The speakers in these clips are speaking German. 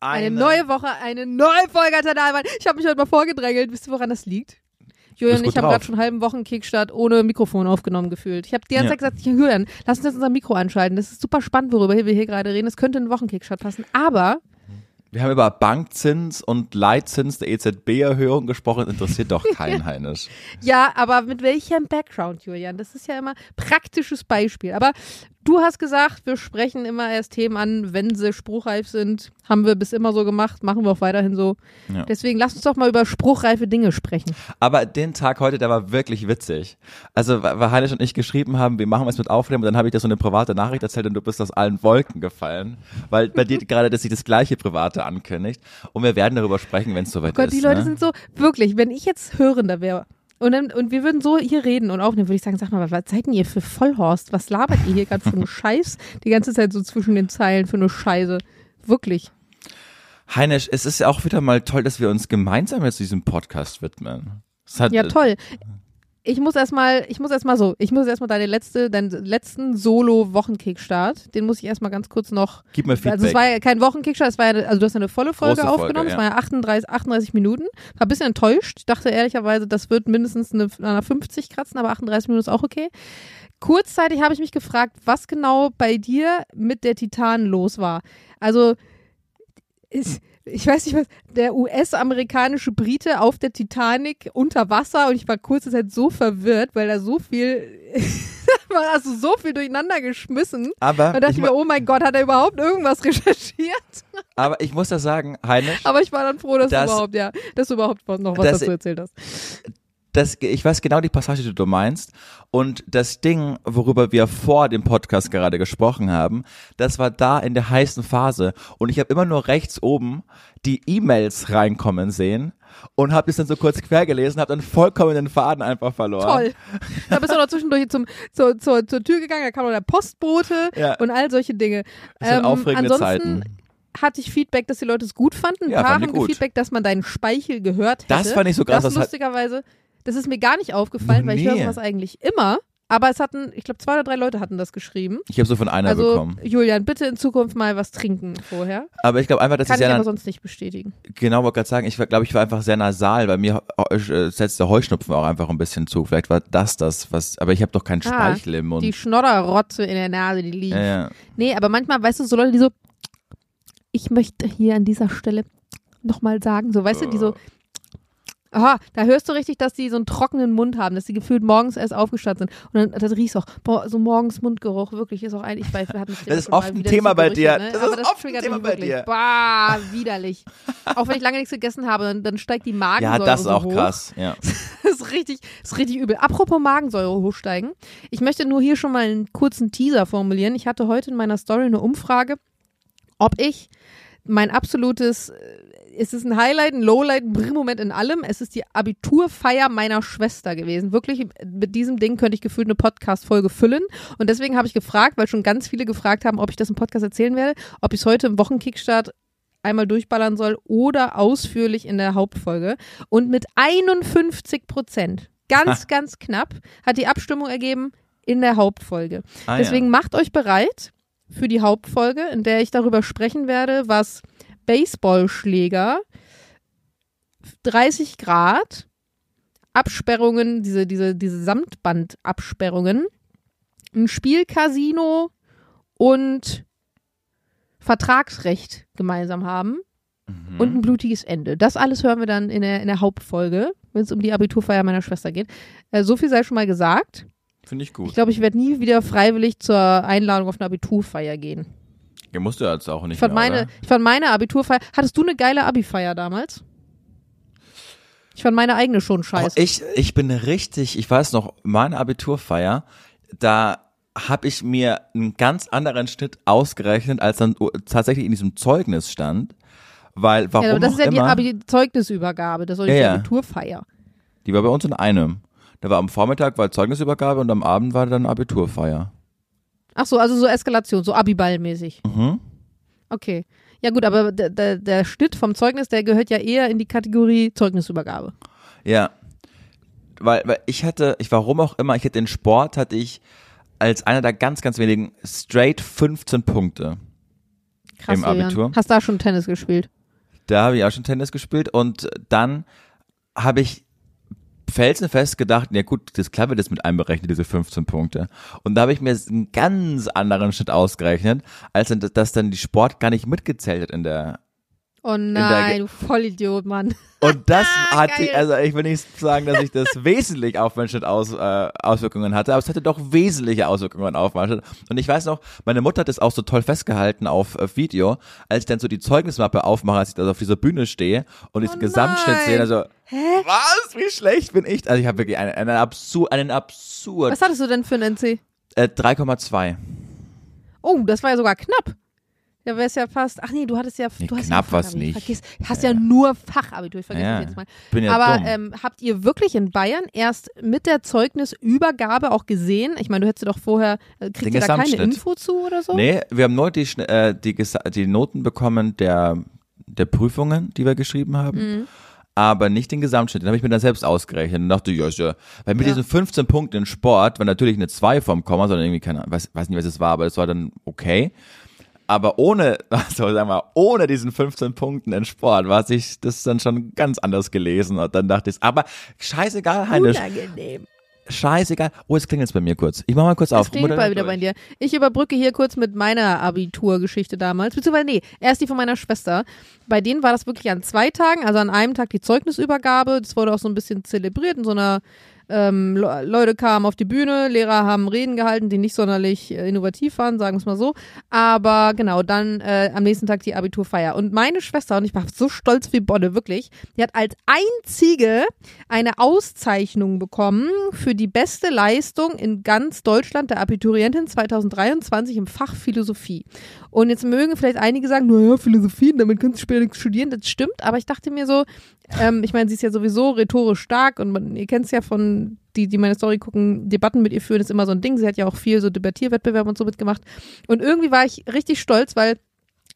Eine, neue Woche, eine neue Folge Talbahn. Ich habe mich heute mal vorgedrängelt. Wisst ihr, woran das liegt? Julian und ich haben gerade schon einen halben Wochen Kickstart ohne Mikrofon aufgenommen gefühlt. Ich habe die ganze ja. Zeit gesagt, Julian, lass uns jetzt unser Mikro anschalten. Das ist super spannend, worüber wir hier gerade reden. Das könnte ein Wochenkickstart passen. Aber wir haben über Bankzins und Leitzins der EZB-Erhöhung gesprochen, interessiert doch keinen Heinisch. Ja, aber mit welchem Background, Julian? Das ist ja immer praktisches Beispiel. Aber Du hast gesagt, wir sprechen immer erst Themen an, wenn sie spruchreif sind. Haben wir bis immer so gemacht, machen wir auch weiterhin so. Ja. Deswegen lass uns doch mal über spruchreife Dinge sprechen. Aber den Tag heute, der war wirklich witzig. Also, weil Heinrich und ich geschrieben haben, wir machen was mit Aufnehmen und dann habe ich dir so eine private Nachricht erzählt und du bist aus allen Wolken gefallen, weil bei dir gerade, dass sich das gleiche Private ankündigt. Und wir werden darüber sprechen, wenn es soweit oh Gott, ist. Die Leute ne? sind so, wirklich, wenn ich jetzt Hörender wäre und, dann, und wir würden so hier reden und aufnehmen, würde ich sagen, sag mal, was seid denn ihr für Vollhorst? Was labert ihr hier gerade für einen Scheiß? Die ganze Zeit so zwischen den Zeilen für eine Scheiße. Wirklich. Heinisch, es ist ja auch wieder mal toll, dass wir uns gemeinsam jetzt diesem Podcast widmen. Hat, ja, toll ich muss erstmal, ich muss erstmal so, ich muss erstmal deine letzte, deinen letzten Solo-Wochenkickstart, den muss ich erstmal ganz kurz noch. Gib mir Feedback. Also es war ja kein Wochenkickstart, es war ja, also du hast eine volle Folge Große aufgenommen, Folge, ja. es war ja 38, 38 Minuten. War ein bisschen enttäuscht. Ich dachte ehrlicherweise, das wird mindestens eine, eine 50 kratzen, aber 38 Minuten ist auch okay. Kurzzeitig habe ich mich gefragt, was genau bei dir mit der Titan los war. Also, ist, ich weiß nicht was, der US-amerikanische Brite auf der Titanic unter Wasser und ich war kurze Zeit so verwirrt, weil da so viel, also so viel durcheinander geschmissen. Aber da dachte ich mir, oh mein Gott, hat er überhaupt irgendwas recherchiert? Aber ich muss da sagen, Heinisch. Aber ich war dann froh, dass, dass du überhaupt, ja, dass du überhaupt noch was dazu erzählt hast das, ich weiß genau die Passage, die du meinst. Und das Ding, worüber wir vor dem Podcast gerade gesprochen haben, das war da in der heißen Phase. Und ich habe immer nur rechts oben die E-Mails reinkommen sehen und habe das dann so kurz quer gelesen, habe dann vollkommen den Faden einfach verloren. Toll. Da bist du noch zwischendurch zum, zur, zur, zur Tür gegangen, da kam noch der Postbote ja. und all solche Dinge. Das sind ähm, aufregende ansonsten, Zeiten hatte ich Feedback, dass die Leute es gut fanden. Ein ja, paar haben Feedback, dass man deinen Speichel gehört hätte. Das fand ich so krass. Das lustigerweise. Das ist mir gar nicht aufgefallen, weil ich höre sowas eigentlich immer. Aber es hatten, ich glaube, zwei oder drei Leute hatten das geschrieben. Ich habe so von einer also, bekommen. Julian, bitte in Zukunft mal was trinken vorher. Aber ich glaube einfach, dass Kann ich sehr. Kann ich aber sonst nicht bestätigen. Genau, wollte gerade sagen, ich glaube, ich war einfach sehr nasal, weil mir äh, setzt der Heuschnupfen auch einfach ein bisschen zu. Vielleicht war das das, was. Aber ich habe doch keinen ah, Speichel im Mund. Die Schnodderrotze in der Nase, die liegt. Ja, ja. Nee, aber manchmal, weißt du, so Leute, die so. Ich möchte hier an dieser Stelle nochmal sagen, so, weißt uh. du, die so Aha, da hörst du richtig, dass die so einen trockenen Mund haben, dass die gefühlt morgens erst aufgestanden sind. Und dann das riechst auch, boah, so morgens Mundgeruch, wirklich, ist auch eigentlich, weil wir hatten Das ist oft ein Thema bei dir. Ne? Das Aber ist das oft ein Thema bei dir. Bah, widerlich. auch wenn ich lange nichts gegessen habe, dann, dann steigt die Magensäure Ja, das ist auch hoch. krass, ja. das ist richtig, das ist richtig übel. Apropos Magensäure hochsteigen. Ich möchte nur hier schon mal einen kurzen Teaser formulieren. Ich hatte heute in meiner Story eine Umfrage, ob ich mein absolutes es ist ein Highlight, ein Lowlight, ein Brr-Moment in allem. Es ist die Abiturfeier meiner Schwester gewesen. Wirklich, mit diesem Ding könnte ich gefühlt eine Podcast-Folge füllen. Und deswegen habe ich gefragt, weil schon ganz viele gefragt haben, ob ich das im Podcast erzählen werde, ob ich es heute im Wochenkickstart einmal durchballern soll oder ausführlich in der Hauptfolge. Und mit 51 Prozent, ganz, ha. ganz knapp, hat die Abstimmung ergeben in der Hauptfolge. Ah, Deswegen ja. macht euch bereit für die Hauptfolge, in der ich darüber sprechen werde, was Baseballschläger, 30 Grad, Absperrungen, diese, diese, diese Samtbandabsperrungen, ein Spielcasino und Vertragsrecht gemeinsam haben mhm. und ein blutiges Ende. Das alles hören wir dann in der, in der Hauptfolge, wenn es um die Abiturfeier meiner Schwester geht. Äh, so viel sei schon mal gesagt. Finde ich gut. Ich glaube, ich werde nie wieder freiwillig zur Einladung auf eine Abiturfeier gehen. Ja, musst du jetzt auch nicht ich fand mehr, meine, Ich fand meine Abiturfeier. Hattest du eine geile Abi-Feier damals? Ich fand meine eigene schon scheiße. Oh, ich, ich bin richtig, ich weiß noch, meine Abiturfeier, da habe ich mir einen ganz anderen Schnitt ausgerechnet, als dann tatsächlich in diesem Zeugnis stand. Weil, warum ja, aber das ist ja immer, die Abi Zeugnisübergabe, das ist ja, die. Abiturfeier. Die war bei uns in einem. Da war am Vormittag war Zeugnisübergabe und am Abend war dann Abiturfeier. Ach so, also so Eskalation, so Abiball-mäßig. Mhm. Okay. Ja gut, aber der, der, der Schnitt vom Zeugnis, der gehört ja eher in die Kategorie Zeugnisübergabe. Ja. Weil, weil ich hatte, ich warum auch immer, ich hatte den Sport, hatte ich als einer der ganz, ganz wenigen straight 15 Punkte. Krass, im Abitur. Julian. Hast da schon Tennis gespielt? Da habe ich auch schon Tennis gespielt und dann habe ich felsenfest gedacht, ja gut, das klar wird das mit einberechnet, diese 15 Punkte. Und da habe ich mir einen ganz anderen Schnitt ausgerechnet, als dass dann die Sport gar nicht mitgezählt hat in der Oh nein, du Vollidiot, Mann. Und das Ah, hatte, geil. also ich will nicht sagen, dass ich das wesentlich auf Schnitt aus, äh, Auswirkungen hatte, aber es hatte doch wesentliche Auswirkungen auf Schnitt. Und ich weiß noch, meine Mutter hat das auch so toll festgehalten auf äh, Video, als ich dann so die Zeugnismappe aufmache, als ich da auf dieser Bühne stehe und diesen Oh Gesamtschnitt nein. sehe, also, Hä? was, wie schlecht bin ich? Also ich habe wirklich einen, einen absurd, einen absurd, Was hattest du denn für ein NC? äh, 3,2. Oh, das war ja sogar knapp. Ja, wäre es ja fast. Ach nee, du hattest ja. Nee, du hast knapp ja Fachabi. nicht. Vergiss, hast ja, nur Fachabitur. Ich vergesse Ja, das jetzt mal. bin ja Aber dumm. ähm, habt ihr wirklich in Bayern erst mit der Zeugnisübergabe auch gesehen? Ich meine, du hättest doch vorher. Äh, kriegt Den ihr da keine. Info zu oder so? Nee, wir haben nur die, äh, die, die Noten bekommen der, der Prüfungen, die wir geschrieben haben. Mhm. Aber nicht den Gesamtschnitt, den habe ich mir dann selbst ausgerechnet und dachte, ja, ja, weil mit Ja. diesen 15 Punkten in Sport war natürlich eine 2 vom Komma, sondern irgendwie keine, weiß, weiß nicht, was es war, aber es war dann okay. Aber ohne, also sagen wir, ohne diesen 15 Punkten in Sport war sich das dann schon ganz anders gelesen und dann dachte ich, aber scheißegal, Heinisch, Unangenehm. scheißegal. Oh, jetzt klingelt es bei mir kurz. Ich mach mal kurz auf. Es klingt mal wieder durch. bei dir. Ich überbrücke hier kurz mit meiner Abiturgeschichte damals. Beziehungsweise, nee, erst die von meiner Schwester. Bei denen war das wirklich an zwei Tagen, also an einem Tag die Zeugnisübergabe. Das wurde auch so ein bisschen zelebriert in so einer ähm, Le Leute kamen auf die Bühne, Lehrer haben Reden gehalten, die nicht sonderlich äh, innovativ waren, sagen wir es mal so. Aber genau, dann äh, am nächsten Tag die Abiturfeier. Und meine Schwester, und ich war so stolz wie Bonne, wirklich, die hat als einzige eine Auszeichnung bekommen für die beste Leistung in ganz Deutschland der Abiturientin 2023 im Fach Philosophie. Und jetzt mögen vielleicht einige sagen, naja, Philosophie, damit kannst du später nichts studieren. Das stimmt, aber ich dachte mir so, ähm, ich meine, sie ist ja sowieso rhetorisch stark und man, ihr kennt es ja von, die, die meine Story gucken, Debatten mit ihr führen, ist immer so ein Ding. Sie hat ja auch viel so Debattierwettbewerbe und so mitgemacht. Und irgendwie war ich richtig stolz, weil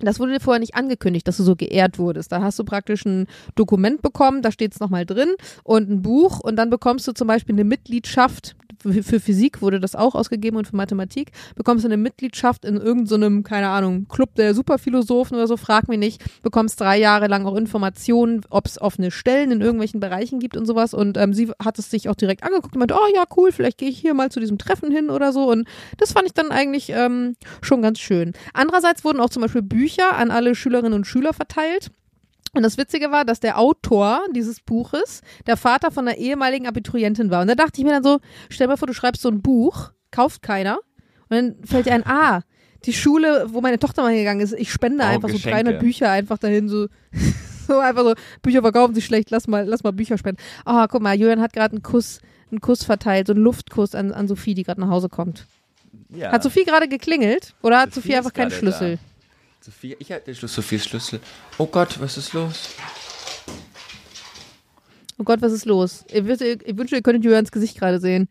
das wurde dir vorher nicht angekündigt, dass du so geehrt wurdest. Da hast du praktisch ein Dokument bekommen, da steht es nochmal drin und ein Buch und dann bekommst du zum Beispiel eine Mitgliedschaft. Für, Physik wurde das auch ausgegeben und für Mathematik bekommst du eine Mitgliedschaft in irgendeinem, keine Ahnung, Club der Superphilosophen oder so, frag mich nicht, bekommst drei Jahre lang auch Informationen, ob es offene Stellen in irgendwelchen Bereichen gibt und sowas und ähm, sie hat es sich auch direkt angeguckt und meinte, oh ja, cool, vielleicht gehe ich hier mal zu diesem Treffen hin oder so und das fand ich dann eigentlich ähm, schon ganz schön. Andererseits wurden auch zum Beispiel Bücher an alle Schülerinnen und Schüler verteilt. Und das Witzige war, dass der Autor dieses Buches der Vater von einer ehemaligen Abiturientin war. Und da dachte ich mir dann so, stell mal vor, du schreibst so ein Buch, kauft keiner. Und dann fällt dir ein, ah, die Schule, wo meine Tochter mal hingegangen ist, ich spende Oh, einfach so Geschenke. 300 Bücher einfach dahin, so, so einfach so, Bücher verkaufen sich schlecht, lass mal, lass mal Bücher spenden. Ah, guck mal, Julian hat gerade einen Kuss, einen Kuss verteilt, so einen Luftkuss an, an Sophie, die gerade nach Hause kommt. Ja. Hat Sophie gerade geklingelt? Oder hat Sophie Sophie einfach keinen Schlüssel? da. Sophie, ich hatte den Schlüssel, Sophies Schlüssel. Oh Gott, was ist los? Oh Gott, was ist los? Ich wünschte, ihr könntet Julians Gesicht gerade sehen.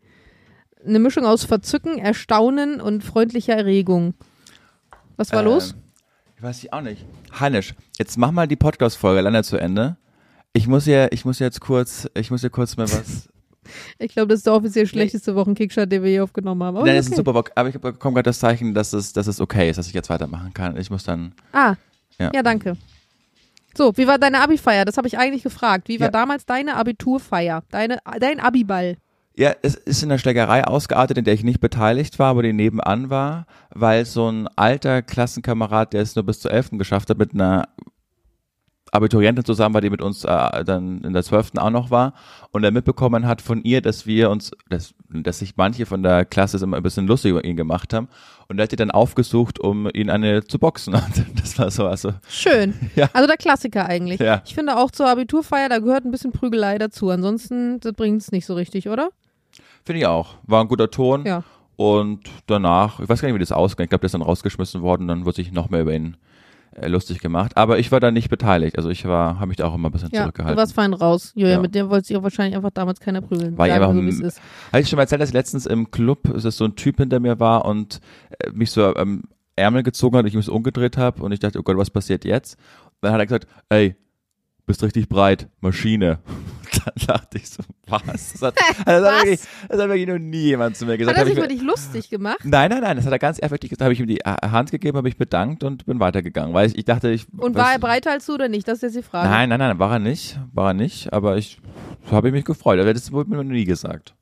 Eine Mischung aus Verzücken, Erstaunen und freundlicher Erregung. Was war Ähm, los? Ich weiß ich auch nicht. Heinisch, jetzt mach mal die Podcast-Folge leider zu Ende. Ich muss ja, ich muss jetzt kurz, ich muss ja kurz mal was. Ich glaube, das ist der offiziell schlechteste Wochenkickstart, den wir hier aufgenommen haben. Aber Nein, das ist okay. ein super Bock. Aber ich bekomme gerade das Zeichen, dass es, dass es okay ist, dass ich jetzt weitermachen kann. Ich muss dann. Ah, Ja. ja. danke. So, wie war deine Abi-Feier? Das habe ich eigentlich gefragt. Wie war Ja. damals deine Abiturfeier? Deine, dein Abiball? Ja, es ist in der Schlägerei ausgeartet, in der ich nicht beteiligt war, aber die nebenan war, weil so ein alter Klassenkamerad, der es nur bis zur 11. geschafft hat, mit einer Abiturientin zusammen war, die mit uns äh, dann in der 12. auch noch war und er mitbekommen hat von ihr, dass wir uns, dass, dass sich manche von der Klasse immer ein bisschen lustig über ihn gemacht haben und er hat die dann aufgesucht, um ihn eine zu boxen und das war so, also Schön. Ja. Also der Klassiker eigentlich. Ja. Ich finde auch zur Abiturfeier, da gehört ein bisschen Prügelei dazu. Ansonsten bringt es nicht so richtig, oder? finde ich auch, war ein guter Ton Ja. Und danach, ich weiß gar nicht, wie das ausgeht. Ich glaube, der ist dann rausgeschmissen worden, dann wurde sich noch mehr über ihn lustig gemacht. Aber ich war da nicht beteiligt. Also ich war, habe mich da auch immer ein bisschen Ja, du zurückgehalten. warst fein raus. Julia, Ja. mit dem wollte sich auch wahrscheinlich einfach damals keiner prügeln. War ich Sagen einfach so, ist. Habe ich schon mal erzählt, dass ich letztens im Club, dass so ein Typ hinter mir war und äh, mich so am Ärmel gezogen hat, ich mich so umgedreht habe und ich dachte, oh Gott, was passiert jetzt? dann hat er gesagt, ey, bist richtig breit, Maschine. dann dachte ich so, was? Das hat, das hat, wirklich, das hat wirklich noch nie jemand zu mir gesagt. Hat er sich ich über dich lustig gemacht? Nein, nein, nein, das hat er ganz effektiv gesagt. Da habe ich ihm die Hand gegeben, habe ich bedankt und bin weitergegangen, weil ich, ich dachte, ich. Und was- war er breiter als du oder nicht? Das ist jetzt die Frage. Nein, nein, nein, war er nicht, war er nicht, aber ich habe ich mich gefreut. Aber das wurde mir noch nie gesagt.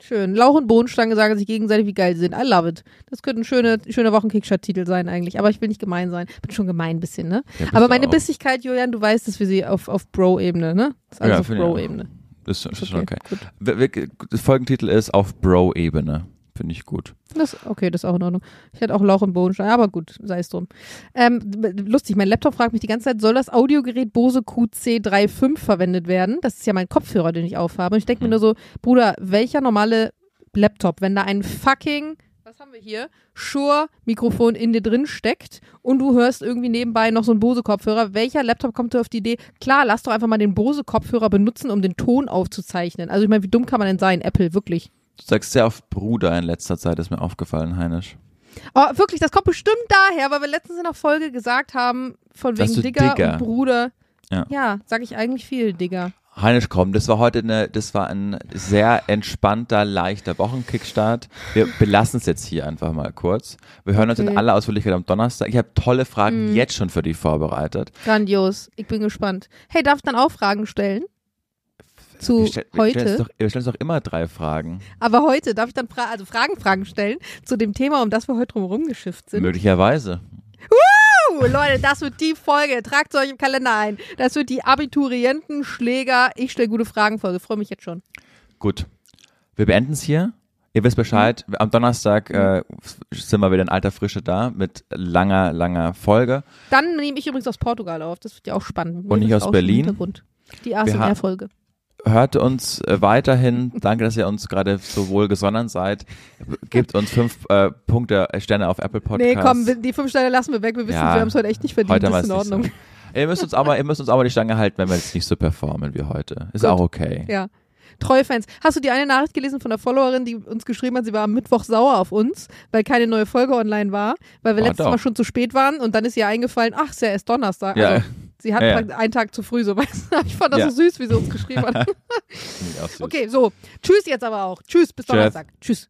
Schön. Lauch und Bohnenstange sagen sich gegenseitig, wie geil sie sind. I love it. Das könnte ein schöner schöne Wochenkickstart-Titel sein eigentlich. Aber ich will nicht gemein sein. Bin schon gemein ein bisschen, ne? Ja, Aber meine auch. Bissigkeit, Julian, du weißt, dass wir sie auf, auf Bro-Ebene, ne? Das ist alles Ja, auf. Bro-Ebene. Ist, Ist ist schon okay. Der Folgentitel ist auf Bro-Ebene. Finde ich gut. Das, okay, das ist auch in Ordnung. Ich hatte auch Lauch und Bohnenstange, aber gut, sei es drum. Ähm, lustig, mein Laptop fragt mich die ganze Zeit, soll das Audiogerät Bose QC35 verwendet werden? Das ist ja mein Kopfhörer, den ich aufhabe. Und ich denke mir nur so, Bruder, welcher normale Laptop, wenn da ein fucking, was haben wir hier, Shure-Mikrofon in dir drin steckt und du hörst irgendwie nebenbei noch so einen Bose-Kopfhörer, welcher Laptop kommt dir auf die Idee, klar, lass doch einfach mal den Bose-Kopfhörer benutzen, um den Ton aufzuzeichnen. Also ich meine, wie dumm kann man denn sein, Apple, wirklich? Du sagst sehr oft Bruder in letzter Zeit, ist mir aufgefallen, Heinisch. Oh, wirklich, das kommt bestimmt daher, weil wir letztens in der Folge gesagt haben, von wegen Digger, Digger. und Bruder. Ja. ja sag ich eigentlich viel, Digger. Heinisch, komm, das war heute eine, das war ein sehr entspannter, leichter Wochenkickstart. Wir belassen es jetzt hier einfach mal kurz. Wir hören uns Okay. in aller Ausführlichkeit am Donnerstag. Ich habe tolle Fragen Mhm. jetzt schon für dich vorbereitet. Grandios. Ich bin gespannt. Hey, darf ich dann auch Fragen stellen? Zu Wir, stell, wir, stellen uns heute. doch, wir stellen uns doch immer drei Fragen. Aber heute darf ich dann fra also Fragen, Fragen stellen zu dem Thema, um das wir heute drumherum geschifft sind. Möglicherweise. Uh, Leute, das wird die Folge. Tragt euch im Kalender ein. Das wird die Abiturientenschläger. Ich stelle gute Fragen Folge. Freue mich jetzt schon. Gut. Wir beenden es hier. Ihr wisst Bescheid. Mhm. Am Donnerstag äh, sind wir wieder in alter Frische da mit langer, langer Folge. Dann nehme ich übrigens aus Portugal auf. Das wird ja auch spannend. Und nicht aus Berlin? Die ASMR-Folge. Hört uns äh, weiterhin. Danke, dass ihr uns gerade so wohl gesonnen seid. Gebt uns fünf äh, Punkte, äh, Sterne auf Apple Podcasts. Nee, komm, die fünf Sterne lassen wir weg. Wir wissen, Ja, wir haben es heute echt nicht verdient. Heute das war ist in Ordnung. so. Ihr müsst uns aber, ihr müsst uns aber die Stange halten, wenn wir jetzt nicht so performen wie heute. Ist Gut. auch okay. Ja. Treue Fans. Hast du die eine Nachricht gelesen von der Followerin, die uns geschrieben hat, sie war am Mittwoch sauer auf uns, weil keine neue Folge online war, weil wir Ah, letztes doch. Mal schon zu spät waren und dann ist ihr eingefallen, ach, ist ja erst Donnerstag. Ja. Also, sie hat Ja, einen Tag zu früh, so weißt. Ich fand das Ja. so süß, wie sie uns geschrieben hat. Okay, so. Tschüss jetzt aber auch. Tschüss, bis Tschüss. Donnerstag. Tschüss.